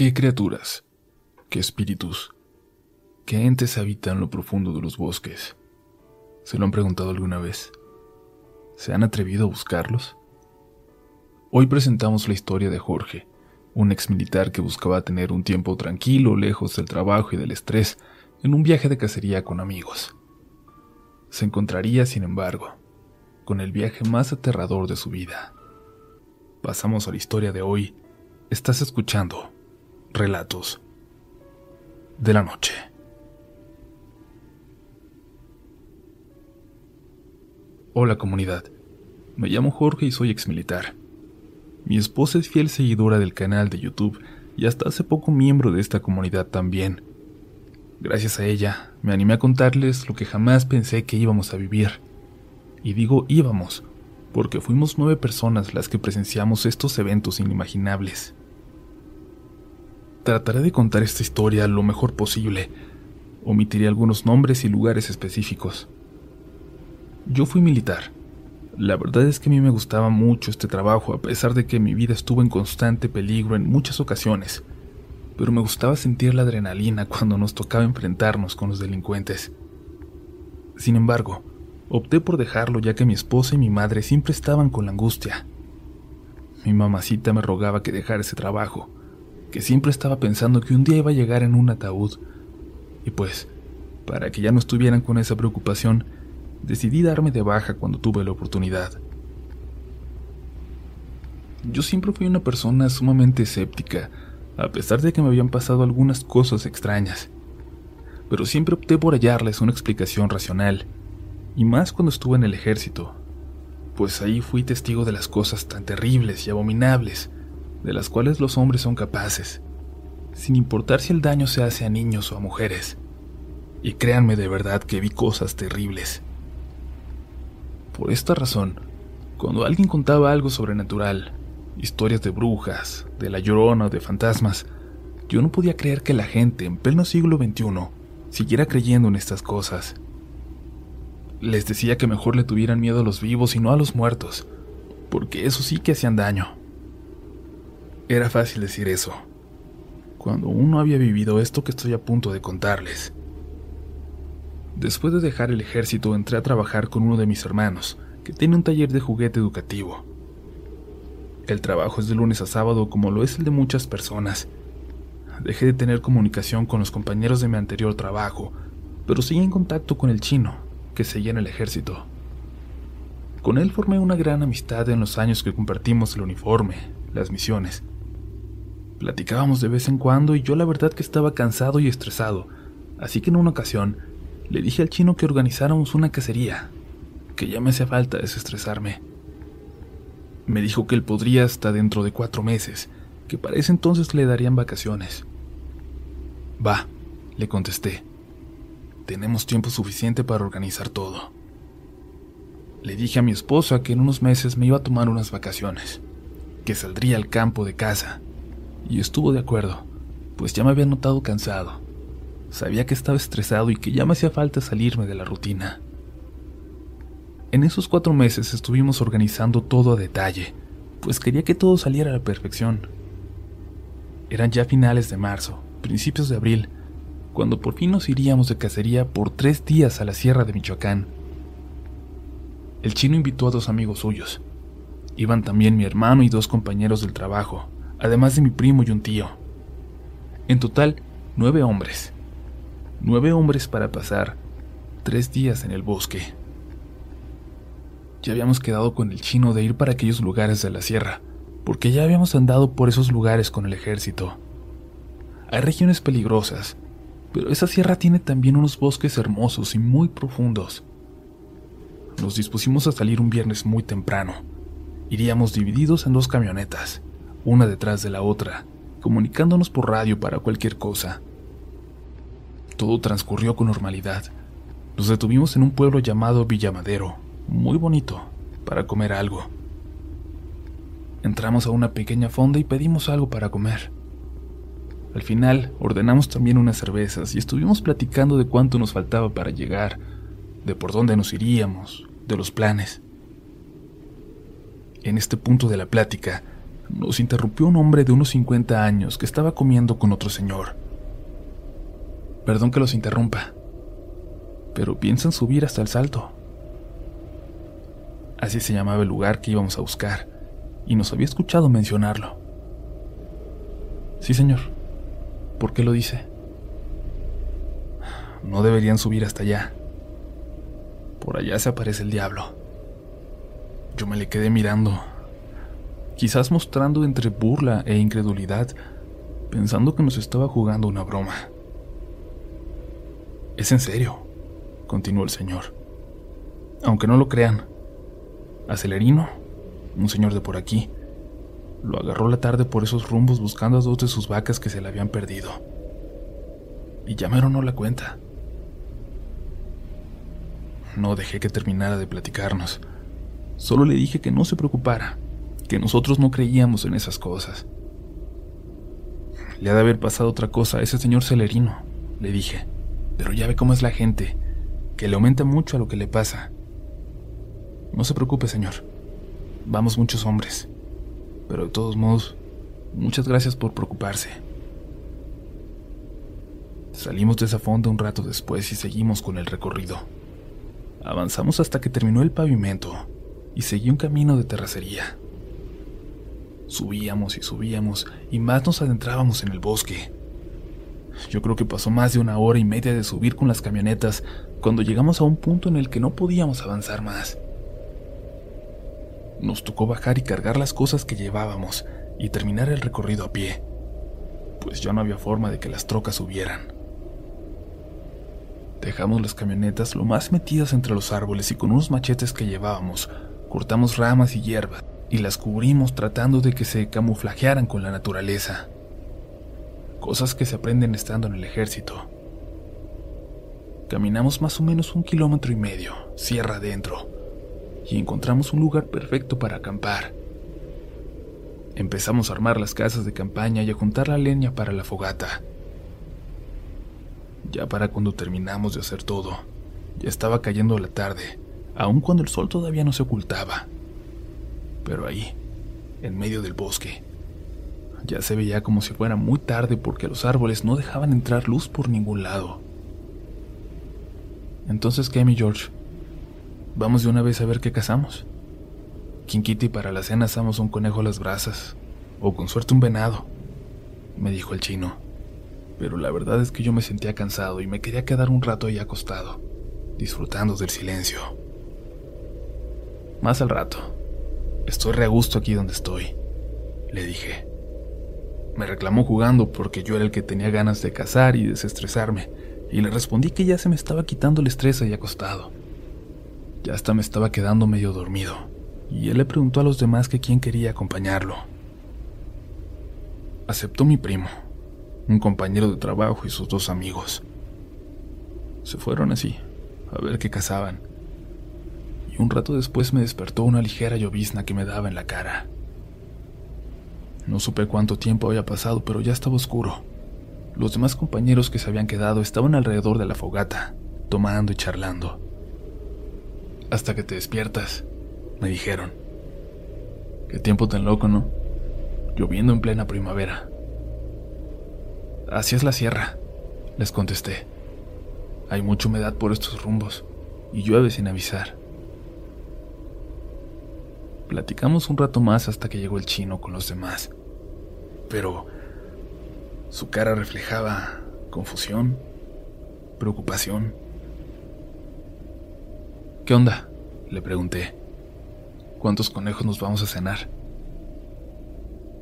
¿Qué criaturas, qué espíritus, qué entes habitan lo profundo de los bosques? ¿Se lo han preguntado alguna vez? ¿Se han atrevido a buscarlos? Hoy presentamos la historia de Jorge, un ex militar que buscaba tener un tiempo tranquilo, lejos del trabajo y del estrés, en un viaje de cacería con amigos. Se encontraría, sin embargo, con el viaje más aterrador de su vida. Pasamos a la historia de hoy. Estás escuchando Relatos de la Noche. Hola comunidad, me llamo Jorge y soy exmilitar. Mi esposa es fiel seguidora del canal de YouTube y hasta hace poco miembro de esta comunidad también. Gracias a ella, me animé a contarles lo que jamás pensé que íbamos a vivir. Y digo íbamos, porque fuimos nueve personas las que presenciamos estos eventos inimaginables. Trataré de contar esta historia lo mejor posible. Omitiré algunos nombres y lugares específicos. Yo fui militar. La verdad es que a mí me gustaba mucho este trabajo, a pesar de que mi vida estuvo en constante peligro en muchas ocasiones, pero me gustaba sentir la adrenalina cuando nos tocaba enfrentarnos con los delincuentes. Sin embargo, opté por dejarlo ya que mi esposa y mi madre siempre estaban con la angustia. Mi mamacita me rogaba que dejara ese trabajo, que siempre estaba pensando que un día iba a llegar en un ataúd. Y pues, para que ya no estuvieran con esa preocupación, decidí darme de baja cuando tuve la oportunidad. Yo siempre fui una persona sumamente escéptica, a pesar de que me habían pasado algunas cosas extrañas, pero siempre opté por hallarles una explicación racional, y más cuando estuve en el ejército, pues ahí fui testigo de las cosas tan terribles y abominables de las cuales los hombres son capaces, sin importar si el daño se hace a niños o a mujeres. Y créanme de verdad que vi cosas terribles. Por esta razón, cuando alguien contaba algo sobrenatural, historias de brujas, de la llorona o de fantasmas, yo no podía creer que la gente en pleno siglo XXI siguiera creyendo en estas cosas. Les decía que mejor le tuvieran miedo a los vivos y no a los muertos, porque eso sí que hacían daño. Era fácil decir eso, cuando uno había vivido esto que estoy a punto de contarles. Después de dejar el ejército entré a trabajar con uno de mis hermanos, que tiene un taller de juguete educativo. El trabajo es de lunes a sábado como lo es el de muchas personas. Dejé de tener comunicación con los compañeros de mi anterior trabajo, pero seguí en contacto con el chino, que seguía en el ejército. Con él formé una gran amistad en los años que compartimos el uniforme, las misiones Platicábamos de vez en cuando y yo la verdad que estaba cansado y estresado, así que en una ocasión le dije al chino que organizáramos una cacería, que ya me hacía falta desestresarme. Me dijo que él podría hasta dentro de cuatro meses, que para ese entonces le darían vacaciones. Va, le contesté. Tenemos tiempo suficiente para organizar todo. Le dije a mi esposa que en unos meses me iba a tomar unas vacaciones, que saldría al campo de casa y estuvo de acuerdo, pues ya me había notado cansado. Sabía que estaba estresado y que ya me hacía falta salirme de la rutina. En esos cuatro meses estuvimos organizando todo a detalle, pues quería que todo saliera a la perfección. Eran ya finales de marzo, principios de abril, cuando por fin nos iríamos de cacería por tres días a la sierra de Michoacán. El chino invitó a dos amigos suyos. Iban también mi hermano y dos compañeros del trabajo, además de mi primo y un tío. En total, nueve hombres. Nueve hombres para pasar tres días en el bosque. Ya habíamos quedado con el chino de ir para aquellos lugares de la sierra, porque ya habíamos andado por esos lugares con el ejército. Hay regiones peligrosas, pero esa sierra tiene también unos bosques hermosos y muy profundos. Nos dispusimos a salir un viernes muy temprano. Iríamos divididos en dos camionetas una detrás de la otra, comunicándonos por radio para cualquier cosa. Todo transcurrió con normalidad. Nos detuvimos en un pueblo llamado Villamadero, muy bonito, para comer algo. Entramos a una pequeña fonda y pedimos algo para comer. Al final ordenamos también unas cervezas y estuvimos platicando de cuánto nos faltaba para llegar, de por dónde nos iríamos, de los planes. En este punto de la plática, nos interrumpió un hombre de unos 50 años que estaba comiendo con otro señor. Perdón que los interrumpa, pero piensan subir hasta el salto. Así se llamaba el lugar que íbamos a buscar, y nos había escuchado mencionarlo. Sí, señor. ¿Por qué lo dice? No deberían subir hasta allá. Por allá se aparece el diablo. Yo me le quedé mirando, quizás mostrando entre burla e incredulidad, pensando que nos estaba jugando una broma. Es en serio, continuó el señor. Aunque no lo crean, a Celerino, un señor de por aquí, lo agarró la tarde por esos rumbos buscando a dos de sus vacas que se le habían perdido. Y llamaron no la cuenta. No dejé que terminara de platicarnos. Solo le dije que no se preocupara, que nosotros no creíamos en esas cosas. Le ha de haber pasado otra cosa a ese señor Celerino, le dije, pero ya ve cómo es la gente, que le aumenta mucho a lo que le pasa. No se preocupe, señor. Vamos muchos hombres. Pero de todos modos, muchas gracias por preocuparse. Salimos de esa fonda un rato después y seguimos con el recorrido. Avanzamos hasta que terminó el pavimento y seguí un camino de terracería. Subíamos y subíamos y más nos adentrábamos en el bosque. Yo creo que pasó más de una hora y media de subir con las camionetas cuando llegamos a un punto en el que no podíamos avanzar más. Nos tocó bajar y cargar las cosas que llevábamos y terminar el recorrido a pie, pues ya no había forma de que las trocas subieran. Dejamos las camionetas lo más metidas entre los árboles y con unos machetes que llevábamos, cortamos ramas y hierbas y las cubrimos tratando de que se camuflajearan con la naturaleza. Cosas que se aprenden estando en el ejército. Caminamos más o menos un kilómetro y medio, sierra adentro, y encontramos un lugar perfecto para acampar. Empezamos a armar las casas de campaña y a juntar la leña para la fogata. Ya para cuando terminamos de hacer todo, ya estaba cayendo la tarde, aun cuando el sol todavía no se ocultaba. Pero ahí, en medio del bosque, ya se veía como si fuera muy tarde porque los árboles no dejaban entrar luz por ningún lado. Entonces, ¿qué, mi George? Vamos de una vez a ver qué cazamos. Quien y para la cena asamos un conejo a las brasas, o con suerte un venado, me dijo el chino. Pero la verdad es que yo me sentía cansado y me quería quedar un rato ahí acostado, disfrutando del silencio. Más al rato. Estoy re a gusto aquí donde estoy, le dije. Me reclamó jugando porque yo era el que tenía ganas de cazar y desestresarme, y le respondí que ya se me estaba quitando el estrés ahí acostado. Ya hasta me estaba quedando medio dormido, y él le preguntó a los demás que quién quería acompañarlo. Aceptó mi primo, un compañero de trabajo y sus dos amigos. Se fueron así, a ver qué cazaban. Un rato después me despertó una ligera llovizna que me daba en la cara. No supe cuánto tiempo había pasado, pero ya estaba oscuro. Los demás compañeros que se habían quedado estaban alrededor de la fogata, tomando y charlando hasta que te despiertas, me dijeron. Qué tiempo tan loco, ¿no? Lloviendo en plena primavera. Así es la sierra, les contesté. Hay mucha humedad por estos rumbos y llueve sin avisar. Platicamos un rato más hasta que llegó el chino con los demás. Pero su cara reflejaba confusión, preocupación ¿Qué onda? Le pregunté. ¿Cuántos conejos nos vamos a cenar?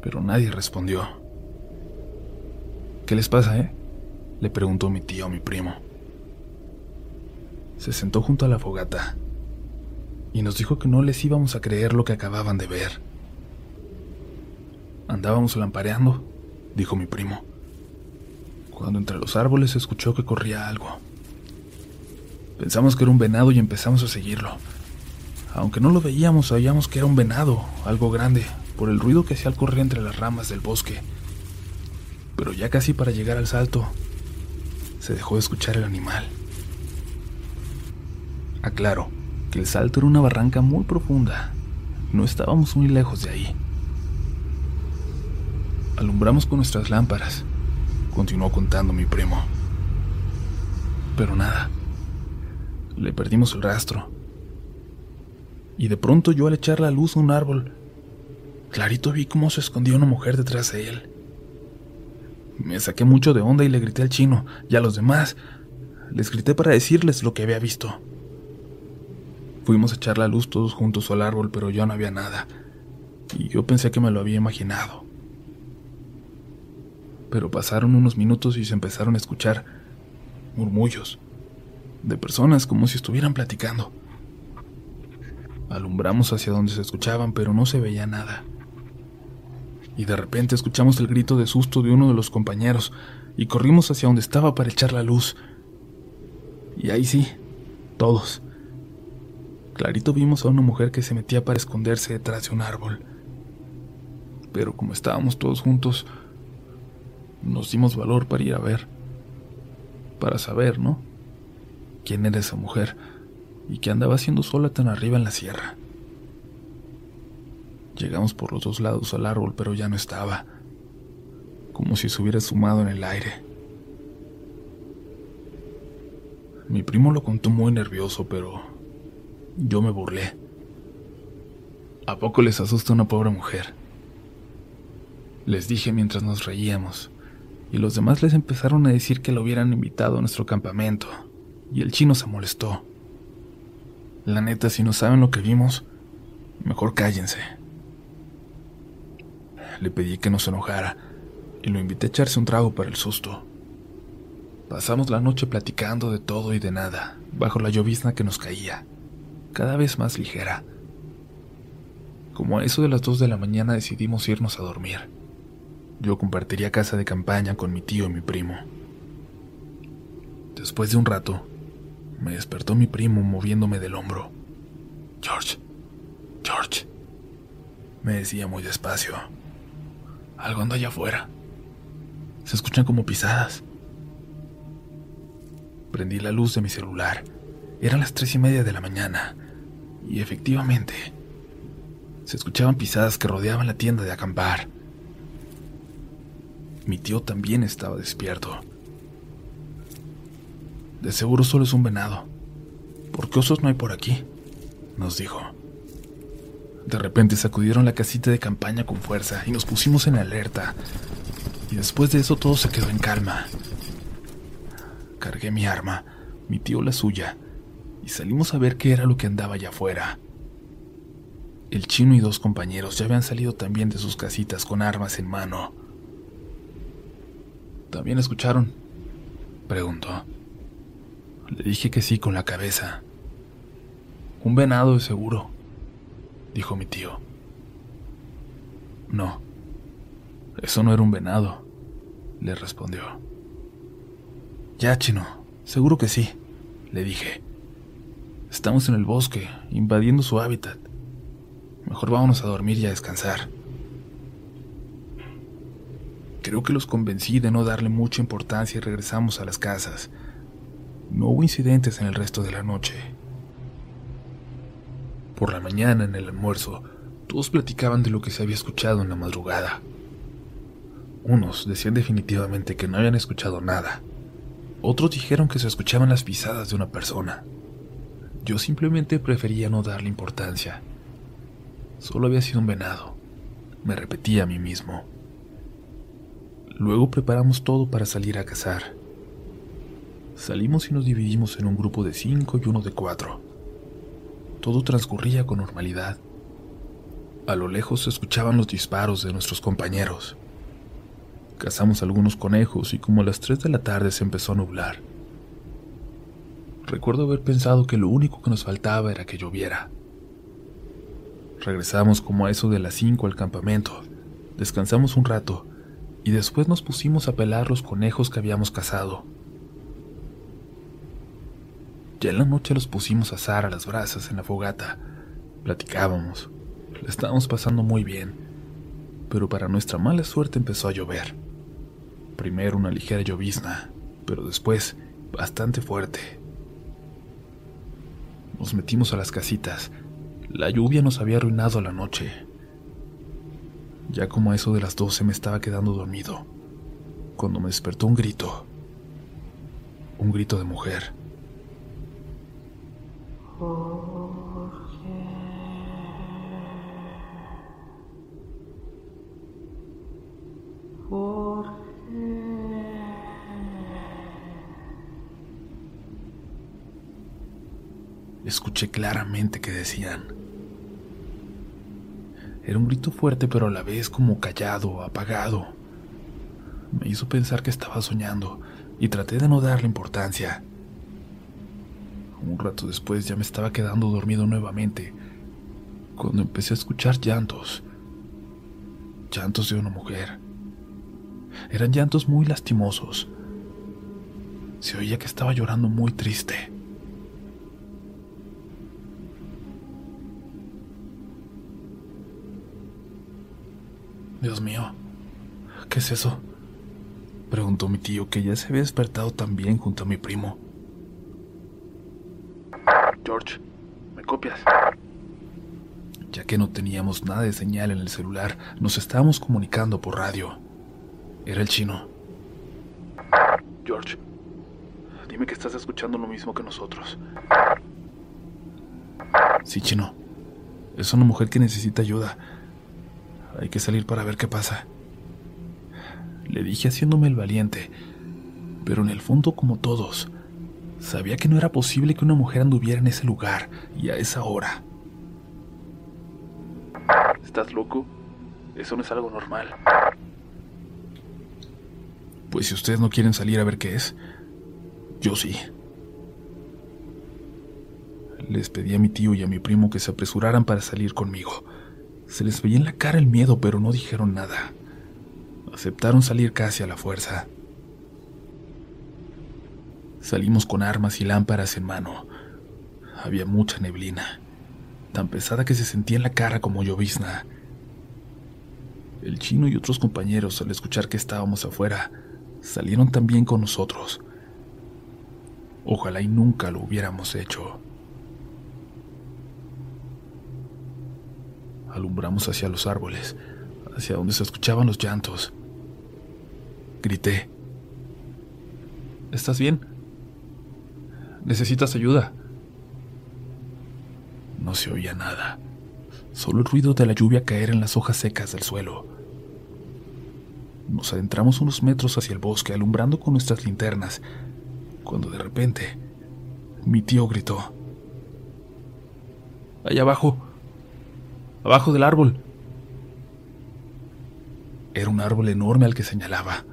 Pero nadie respondió. ¿Qué les pasa, eh? Le preguntó mi tío a mi primo. Se sentó junto a la fogata y nos dijo que no les íbamos a creer lo que acababan de ver. Andábamos lampareando, dijo mi primo, cuando entre los árboles escuchó que corría algo. Pensamos que era un venado y empezamos a seguirlo. Aunque no lo veíamos, sabíamos que era un venado, algo grande, por el ruido que hacía al correr entre las ramas del bosque. Pero ya casi para llegar al salto, se dejó de escuchar el animal. Aclaro que el salto era una barranca muy profunda. No estábamos muy lejos de ahí. Alumbramos con nuestras lámparas, continuó contando mi primo. Pero nada, le perdimos el rastro. Y de pronto yo al echar la luz a un árbol, clarito vi cómo se escondía una mujer detrás de él. Me saqué mucho de onda y le grité al chino y a los demás. Les grité para decirles lo que había visto. Fuimos a echar la luz todos juntos al árbol, pero ya no había nada. Y yo pensé que me lo había imaginado. Pero pasaron unos minutos y se empezaron a escuchar murmullos de personas como si estuvieran platicando. Alumbramos hacia donde se escuchaban, pero no se veía nada y de repente escuchamos el grito de susto de uno de los compañeros y corrimos hacia donde estaba para echar la luz. Y ahí sí, todos. Clarito vimos a una mujer que se metía para esconderse detrás de un árbol. Pero como estábamos todos juntos, nos dimos valor para ir a ver. Para saber, ¿no? ¿Quién era esa mujer? Y qué andaba haciendo sola tan arriba en la sierra. Llegamos por los dos lados al árbol, pero ya no estaba, como si se hubiera sumado en el aire. Mi primo lo contó muy nervioso, pero yo me burlé. ¿A poco les asusta una pobre mujer? Les dije mientras nos reíamos, y los demás les empezaron a decir que lo hubieran invitado a nuestro campamento, y el chino se molestó. La neta, si no saben lo que vimos, mejor cállense le pedí que no se enojara y lo invité a echarse un trago para el susto. Pasamos la noche platicando de todo y de nada, bajo la llovizna que nos caía, cada vez más ligera. Como a eso de las dos de la mañana decidimos irnos a dormir. Yo compartiría casa de campaña con mi tío y mi primo. Después de un rato, me despertó mi primo moviéndome del hombro. George, George, me decía muy despacio. Algo anda allá afuera. Se escuchan como pisadas. Prendí la luz de mi celular. Eran las tres y media de la mañana. Y efectivamente, se escuchaban pisadas que rodeaban la tienda de acampar. Mi tío también estaba despierto. De seguro solo es un venado. ¿Por qué osos no hay por aquí? Nos dijo. De repente sacudieron la casita de campaña con fuerza y nos pusimos en alerta. Y después de eso todo se quedó en calma. Cargué mi arma, mi tío la suya, y salimos a ver qué era lo que andaba allá afuera. El chino y dos compañeros ya habían salido también de sus casitas con armas en mano. ¿También escucharon? Preguntó. Le dije que sí con la cabeza. Un venado de seguro dijo mi tío. No, eso no era un venado, le respondió. Ya, chino, seguro que sí, le dije. Estamos en el bosque, invadiendo su hábitat. Mejor vámonos a dormir y a descansar. Creo que los convencí de no darle mucha importancia y regresamos a las casas. No hubo incidentes en el resto de la noche. Por la mañana, en el almuerzo, todos platicaban de lo que se había escuchado en la madrugada. Unos decían definitivamente que no habían escuchado nada. Otros dijeron que se escuchaban las pisadas de una persona. Yo simplemente prefería no darle importancia. Solo había sido un venado. Me repetía a mí mismo. Luego preparamos todo para salir a cazar. Salimos y nos dividimos en un grupo de cinco y uno de cuatro. Todo transcurría con normalidad. A lo lejos se escuchaban los disparos de nuestros compañeros. Cazamos algunos conejos y como a las 3 de la tarde se empezó a nublar. Recuerdo haber pensado que lo único que nos faltaba era que lloviera. Regresamos como a eso de las 5 al campamento, descansamos un rato y después nos pusimos a pelar los conejos que habíamos cazado. Ya en la noche los pusimos a asar a las brasas en la fogata. Platicábamos. La estábamos pasando muy bien. Pero para nuestra mala suerte empezó a llover. Primero una ligera llovizna, pero después bastante fuerte. Nos metimos a las casitas. La lluvia nos había arruinado la noche. Ya como a eso de las doce me estaba quedando dormido, cuando me despertó un grito. Un grito de mujer. Escuché claramente que decían. Era un grito fuerte pero a la vez como callado, apagado. Me hizo pensar que estaba soñando y traté de no darle importancia. Un rato después ya me estaba quedando dormido nuevamente, cuando empecé a escuchar llantos. Llantos de una mujer. Eran llantos muy lastimosos. Se oía que estaba llorando muy triste. Dios mío, ¿qué es eso? Preguntó mi tío, que ya se había despertado también junto a mi primo. George, ¿me copias? Ya que no teníamos nada de señal en el celular, nos estábamos comunicando por radio. Era el chino. George, dime que estás escuchando lo mismo que nosotros. Sí, chino. Es una mujer que necesita ayuda. Hay que salir para ver qué pasa. Le dije haciéndome el valiente, pero en el fondo como todos, sabía que no era posible que una mujer anduviera en ese lugar y a esa hora. ¿Estás loco? Eso no es algo normal. Pues si ustedes no quieren salir a ver qué es, yo sí. Les pedí a mi tío y a mi primo que se apresuraran para salir conmigo. Se les veía en la cara el miedo, pero no dijeron nada. Aceptaron salir casi a la fuerza. Salimos con armas y lámparas en mano. Había mucha neblina, tan pesada que se sentía en la cara como llovizna. El chino y otros compañeros, al escuchar que estábamos afuera, salieron también con nosotros. Ojalá y nunca lo hubiéramos hecho. Alumbramos hacia los árboles, hacia donde se escuchaban los llantos. Grité. ¿Estás bien? ¿Necesitas ayuda? No se oía nada, solo el ruido de la lluvia caer en las hojas secas del suelo. Nos adentramos unos metros hacia el bosque, alumbrando con nuestras linternas, cuando de repente mi tío gritó. Allá abajo, abajo del árbol. Era un árbol enorme al que señalaba.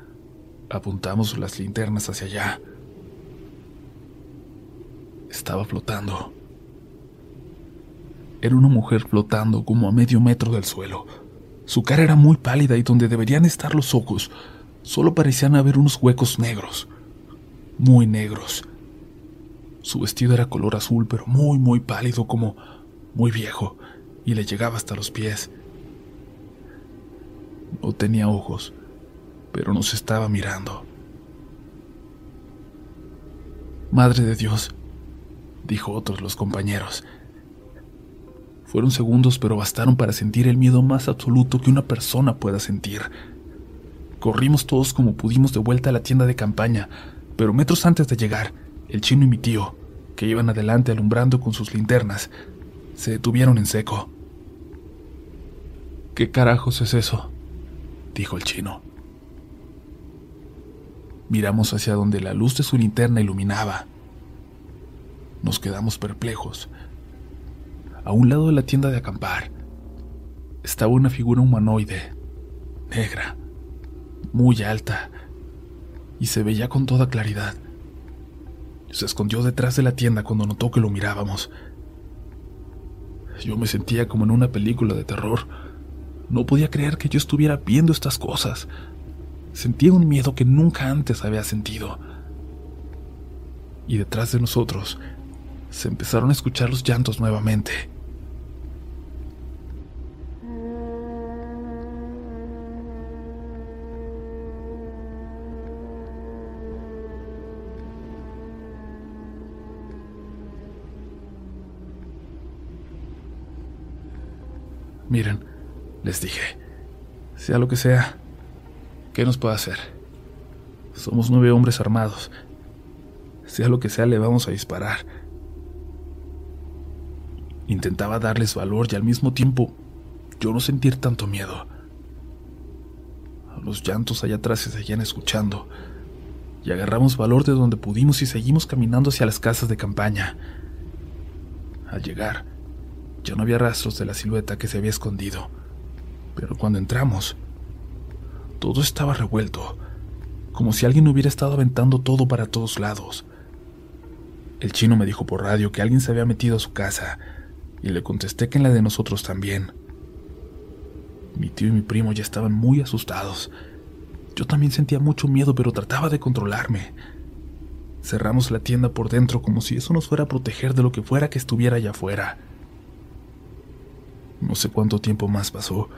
Apuntamos las linternas hacia allá. Estaba flotando. Era una mujer flotando como a medio metro del suelo. Su cara era muy pálida y donde deberían estar los ojos, solo parecían haber unos huecos negros. Muy negros. Su vestido era color azul, pero muy, muy pálido, como muy viejo y le llegaba hasta los pies. No tenía ojos, pero nos estaba mirando. Madre de Dios, dijo otros los compañeros. Fueron segundos, pero bastaron para sentir el miedo más absoluto que una persona pueda sentir. Corrimos todos como pudimos de vuelta a la tienda de campaña, pero metros antes de llegar, el chino y mi tío, que iban adelante alumbrando con sus linternas, se detuvieron en seco. ¿Qué carajos es eso? dijo el chino. Miramos hacia donde la luz de su linterna iluminaba. Nos quedamos perplejos. A un lado de la tienda de acampar estaba una figura humanoide, negra, muy alta, y se veía con toda claridad. Se escondió detrás de la tienda cuando notó que lo mirábamos. Yo me sentía como en una película de terror. No podía creer que yo estuviera viendo estas cosas. Sentía un miedo que nunca antes había sentido. Y detrás de nosotros se empezaron a escuchar los llantos nuevamente. Miren, les dije, Sea lo que sea, ¿qué nos puede hacer? Somos nueve hombres armados. Sea lo que sea, le vamos a disparar. Intentaba darles valor y al mismo tiempo yo no sentir tanto miedo. Los llantos allá atrás se seguían escuchando y agarramos valor de donde pudimos y seguimos caminando hacia las casas de campaña. Al llegar, ya no había rastros de la silueta que se había escondido, pero cuando entramos, todo estaba revuelto, como si alguien hubiera estado aventando todo para todos lados. El chino me dijo por radio que alguien se había metido a su casa, y le contesté que en la de nosotros también. Mi tío y mi primo ya estaban muy asustados. Yo también sentía mucho miedo, pero trataba de controlarme. Cerramos la tienda por dentro como si eso nos fuera a proteger de lo que fuera que estuviera allá afuera. No sé cuánto tiempo más pasó,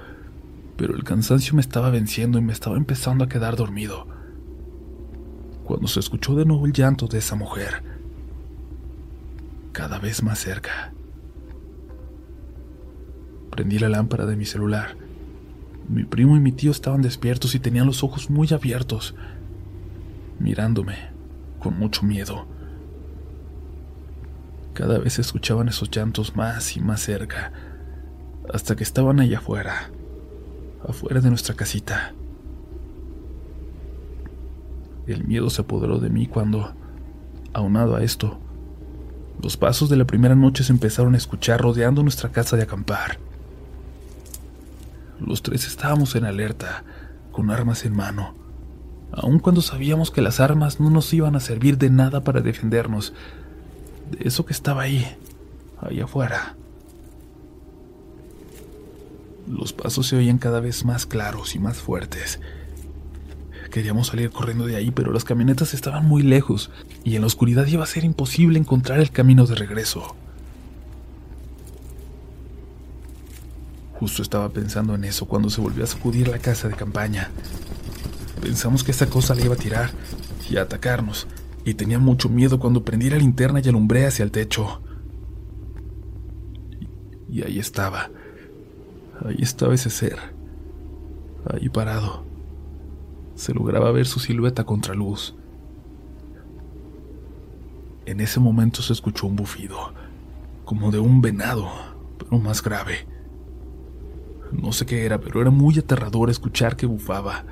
pero el cansancio me estaba venciendo y me estaba empezando a quedar dormido. Cuando se escuchó de nuevo el llanto de esa mujer, cada vez más cerca. Prendí la lámpara de mi celular mi primo y mi tío estaban despiertos y tenían los ojos muy abiertos, mirándome con mucho miedo. Cada vez escuchaban esos llantos más y más cerca, hasta que estaban allá afuera, afuera de nuestra casita. El miedo se apoderó de mí cuando, aunado a esto, los pasos de la primera noche se empezaron a escuchar rodeando nuestra casa de acampar. Los tres estábamos en alerta, con armas en mano, aun cuando sabíamos que las armas no nos iban a servir de nada para defendernos de eso que estaba ahí, ahí afuera. Los pasos se oían cada vez más claros y más fuertes. Queríamos salir corriendo de ahí, pero las camionetas estaban muy lejos y en la oscuridad iba a ser imposible encontrar el camino de regreso. Justo estaba pensando en eso cuando se volvió a sacudir la casa de campaña. Pensamos que esa cosa le iba a tirar y a atacarnos, y tenía mucho miedo cuando prendí la linterna y alumbré hacia el techo. Y, ahí estaba. Ahí estaba ese ser. Ahí parado. Se lograba ver su silueta contra luz. En ese momento se escuchó un bufido, como de un venado, pero más grave. No sé qué era, pero era muy aterrador escuchar que bufaba.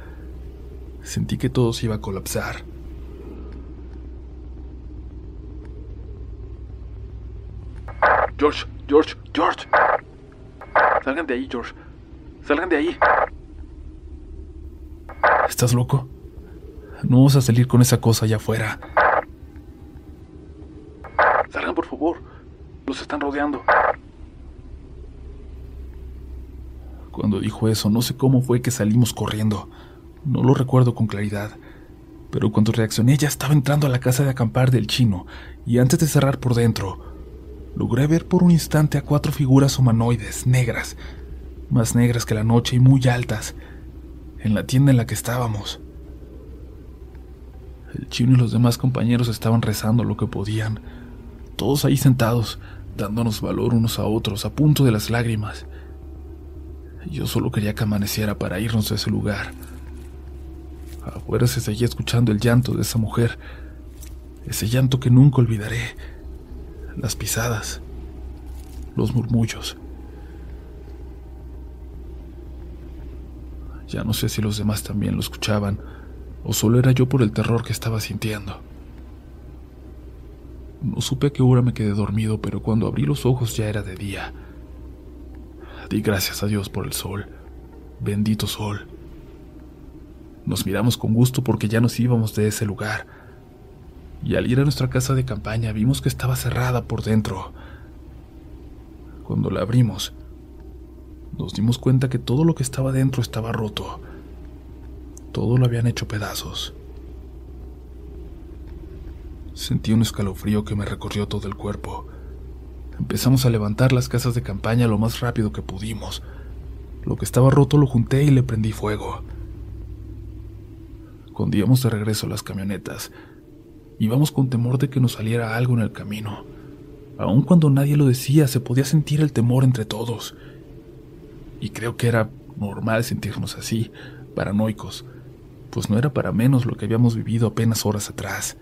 Sentí que todo se iba a colapsar. George, George, George. Salgan de ahí, George. Salgan de ahí. ¿Estás loco? No vamos a salir con esa cosa allá afuera. Salgan, por favor. Los están rodeando. Cuando dijo eso, no sé cómo fue que salimos corriendo. No lo recuerdo con claridad. Pero cuando reaccioné ya estaba entrando a la casa de acampar del chino, y antes de cerrar por dentro, logré ver por un instante a cuatro figuras humanoides, negras, más negras que la noche y muy altas, en la tienda en la que estábamos. El chino y los demás compañeros estaban rezando lo que podían, todos ahí sentados, dándonos valor unos a otros, a punto de las lágrimas. Yo solo quería que amaneciera para irnos de ese lugar. Afuera se seguía escuchando el llanto de esa mujer, ese llanto que nunca olvidaré, las pisadas, los murmullos. Ya no sé si los demás también lo escuchaban o solo era yo por el terror que estaba sintiendo. No supe a qué hora me quedé dormido, pero cuando abrí los ojos ya era de día. Di gracias a Dios por el sol. Bendito sol. Nos miramos con gusto porque ya nos íbamos de ese lugar. Y al ir a nuestra casa de campaña vimos que estaba cerrada por dentro. Cuando la abrimos, nos dimos cuenta que todo lo que estaba dentro estaba roto. Todo lo habían hecho pedazos. Sentí un escalofrío que me recorrió todo el cuerpo. Empezamos a levantar las casas de campaña lo más rápido que pudimos. Lo que estaba roto lo junté y le prendí fuego. Cuando íbamos de regreso las camionetas, íbamos con temor de que nos saliera algo en el camino. Aun cuando nadie lo decía, se podía sentir el temor entre todos. Y creo que era normal sentirnos así, paranoicos, pues no era para menos lo que habíamos vivido apenas horas atrás.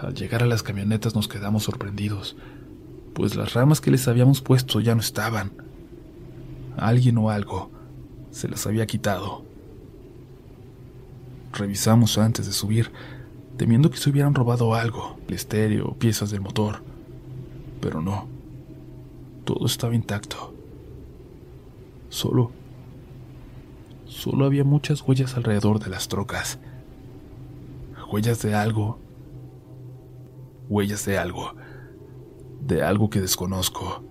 Al llegar a las camionetas nos quedamos sorprendidos, pues las ramas que les habíamos puesto ya no estaban. Alguien o algo se las había quitado. Revisamos antes de subir, temiendo que se hubieran robado algo, el estéreo piezas del motor. Pero no. Todo estaba intacto. Solo... Solo había muchas huellas alrededor de las trocas. Huellas de algo. Huellas de algo. De algo que desconozco.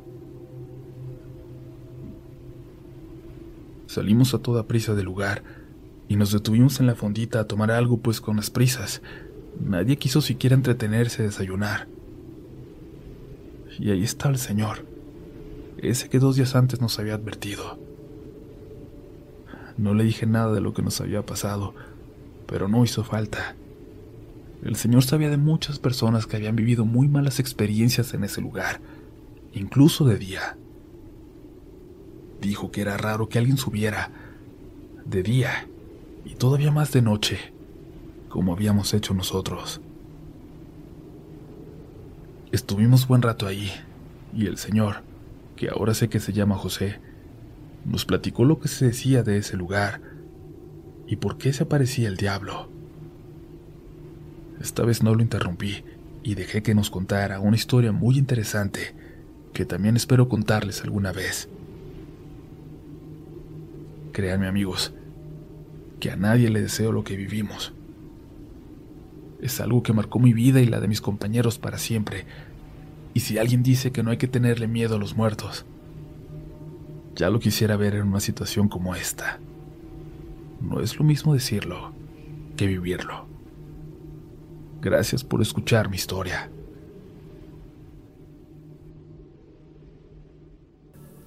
Salimos a toda prisa del lugar y nos detuvimos en la fondita a tomar algo, pues con las prisas. Nadie quiso siquiera entretenerse a desayunar. Y ahí estaba el señor, ese que dos días antes nos había advertido. No le dije nada de lo que nos había pasado, pero no hizo falta. El señor sabía de muchas personas que habían vivido muy malas experiencias en ese lugar, incluso de día. Dijo que era raro que alguien subiera de día y todavía más de noche, como habíamos hecho nosotros. Estuvimos buen rato ahí, y el señor, que ahora sé que se llama José, nos platicó lo que se decía de ese lugar y por qué se aparecía el diablo. Esta vez no lo interrumpí y dejé que nos contara una historia muy interesante que también espero contarles alguna vez. Créanme amigos, que a nadie le deseo lo que vivimos. Es algo que marcó mi vida y la de mis compañeros para siempre. Y si alguien dice que no hay que tenerle miedo a los muertos, ya lo quisiera ver en una situación como esta. No es lo mismo decirlo que vivirlo. Gracias por escuchar mi historia.